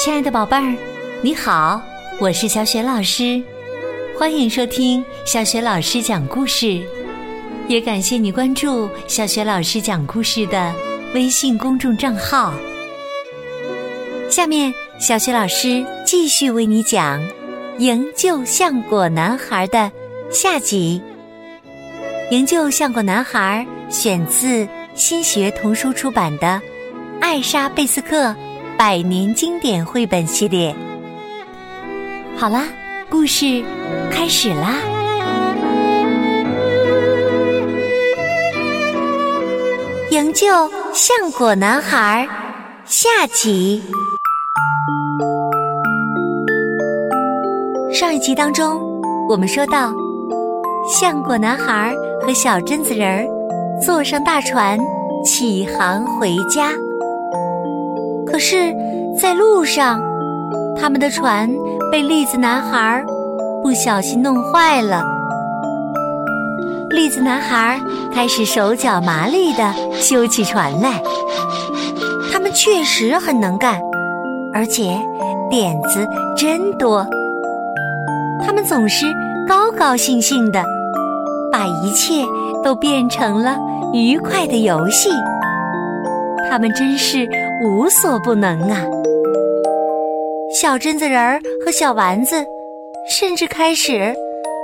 亲爱的宝贝儿，你好，我是小雪老师，欢迎收听小雪老师讲故事，也感谢你关注小雪老师讲故事的微信公众账号。下面，小雪老师继续为你讲《营救橡果男孩》的下集。《营救橡果男孩》选自新学童书出版的《艾莎贝斯克》。百年经典绘本系列，好啦，故事开始啦！营救橡果男孩下集。上一集当中，我们说到，橡果男孩和小榛子人儿坐上大船，启航回家。可是，在路上，他们的船被栗子男孩不小心弄坏了。栗子男孩开始手脚麻利地修起船来。他们确实很能干，而且点子真多。他们总是高高兴兴的，把一切都变成了愉快的游戏。他们真是无所不能啊！小榛子人儿和小丸子甚至开始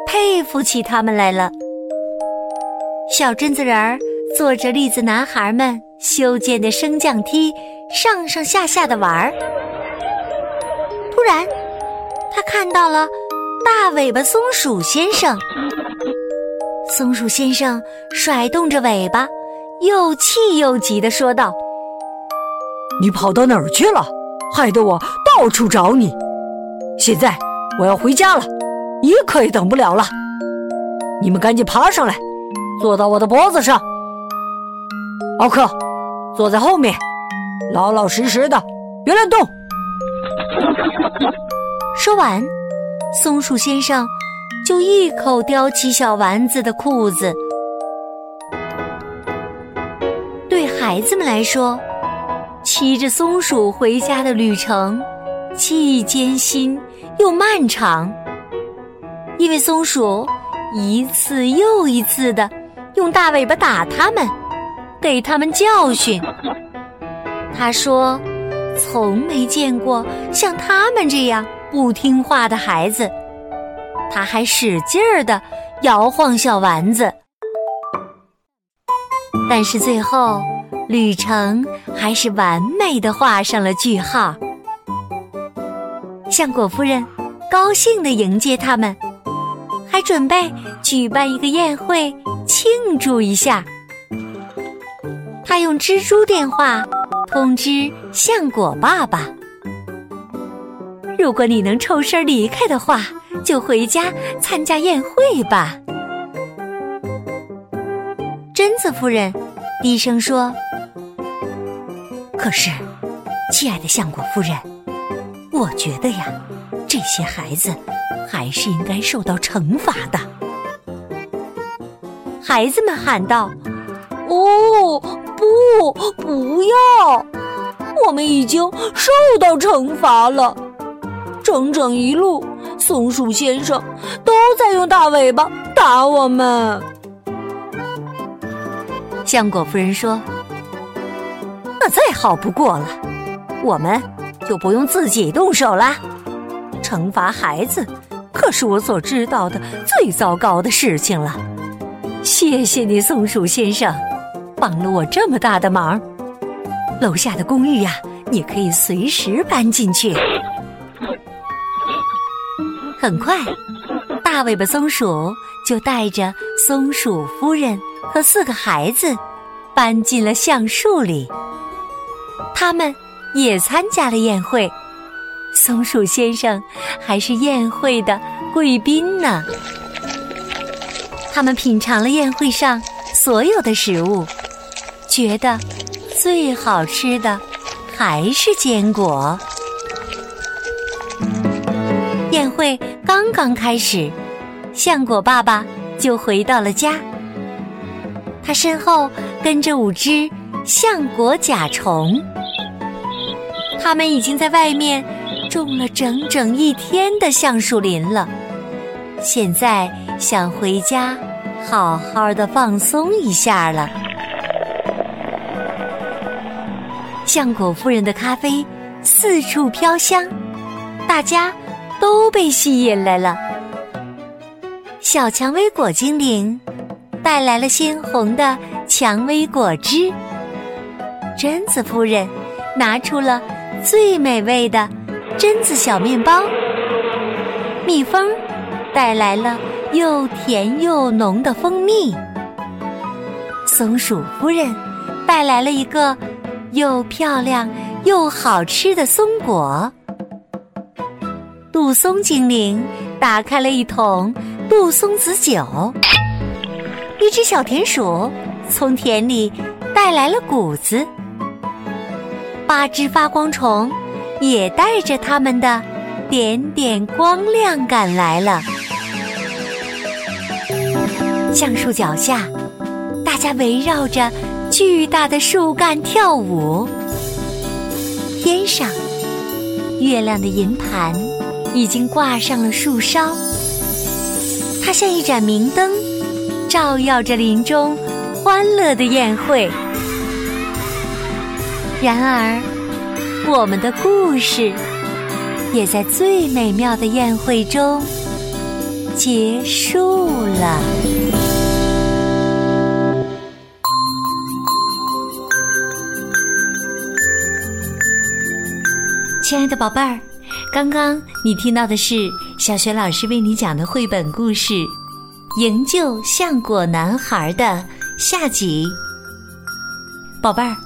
佩服起他们来了。小榛子人儿坐着栗子男孩们修建的升降梯上上下下的玩儿。突然，他看到了大尾巴松鼠先生。松鼠先生甩动着尾巴，又气又急地说道。你跑到哪儿去了？害得我到处找你。现在我要回家了，一刻也等不了了。你们赶紧爬上来，坐到我的脖子上。奥克，坐在后面，老老实实的，别乱动。说完，松鼠先生就一口叼起小丸子的裤子。对孩子们来说。骑着松鼠回家的旅程，既艰辛又漫长。因为松鼠一次又一次的用大尾巴打它们，给它们教训。他说：“从没见过像他们这样不听话的孩子。”他还使劲儿的摇晃小丸子，但是最后。旅程还是完美的画上了句号。橡果夫人高兴的迎接他们，还准备举办一个宴会庆祝一下。他用蜘蛛电话通知橡果爸爸：“如果你能抽身离开的话，就回家参加宴会吧。”榛子夫人低声说。可是，亲爱的相国夫人，我觉得呀，这些孩子还是应该受到惩罚的。孩子们喊道：“哦，不，不要！我们已经受到惩罚了。整整一路，松鼠先生都在用大尾巴打我们。”橡果夫人说。那再好不过了，我们就不用自己动手啦。惩罚孩子可是我所知道的最糟糕的事情了。谢谢你，松鼠先生，帮了我这么大的忙。楼下的公寓呀，你可以随时搬进去。很快，大尾巴松鼠就带着松鼠夫人和四个孩子搬进了橡树里。他们也参加了宴会，松鼠先生还是宴会的贵宾呢。他们品尝了宴会上所有的食物，觉得最好吃的还是坚果。宴会刚刚开始，橡果爸爸就回到了家，他身后跟着五只。橡果甲虫。他们已经在外面种了整整一天的橡树林了，现在想回家好好的放松一下了。橡果夫人的咖啡四处飘香，大家都被吸引来了。小蔷薇果精灵带来了鲜红的蔷薇果汁，榛子夫人拿出了最美味的榛子小面包，蜜蜂带来了又甜又浓的蜂蜜，松鼠夫人带来了一个又漂亮又好吃的松果，杜松精灵打开了一桶。杜松子酒，一只小田鼠从田里带来了谷子，八只发光虫也带着它们的点点光亮赶来了。橡树脚下，大家围绕着巨大的树干跳舞。天上，月亮的银盘已经挂上了树梢。它像一盏明灯，照耀着林中欢乐的宴会。然而，我们的故事也在最美妙的宴会中结束了。亲爱的宝贝儿。刚刚你听到的是小雪老师为你讲的绘本故事《营救橡果男孩》的下集。宝贝儿，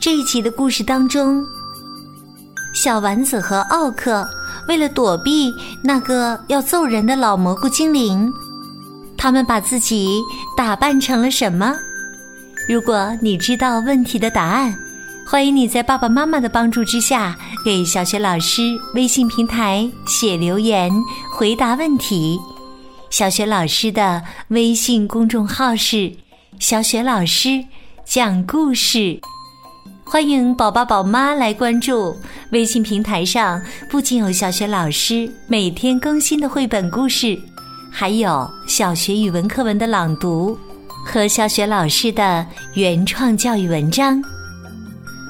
这一集的故事当中，小丸子和奥克为了躲避那个要揍人的老蘑菇精灵，他们把自己打扮成了什么？如果你知道问题的答案。欢迎你在爸爸妈妈的帮助之下，给小学老师微信平台写留言回答问题。小学老师的微信公众号是“小雪老师讲故事”，欢迎宝宝宝妈来关注。微信平台上不仅有小学老师每天更新的绘本故事，还有小学语文课文的朗读和小学老师的原创教育文章。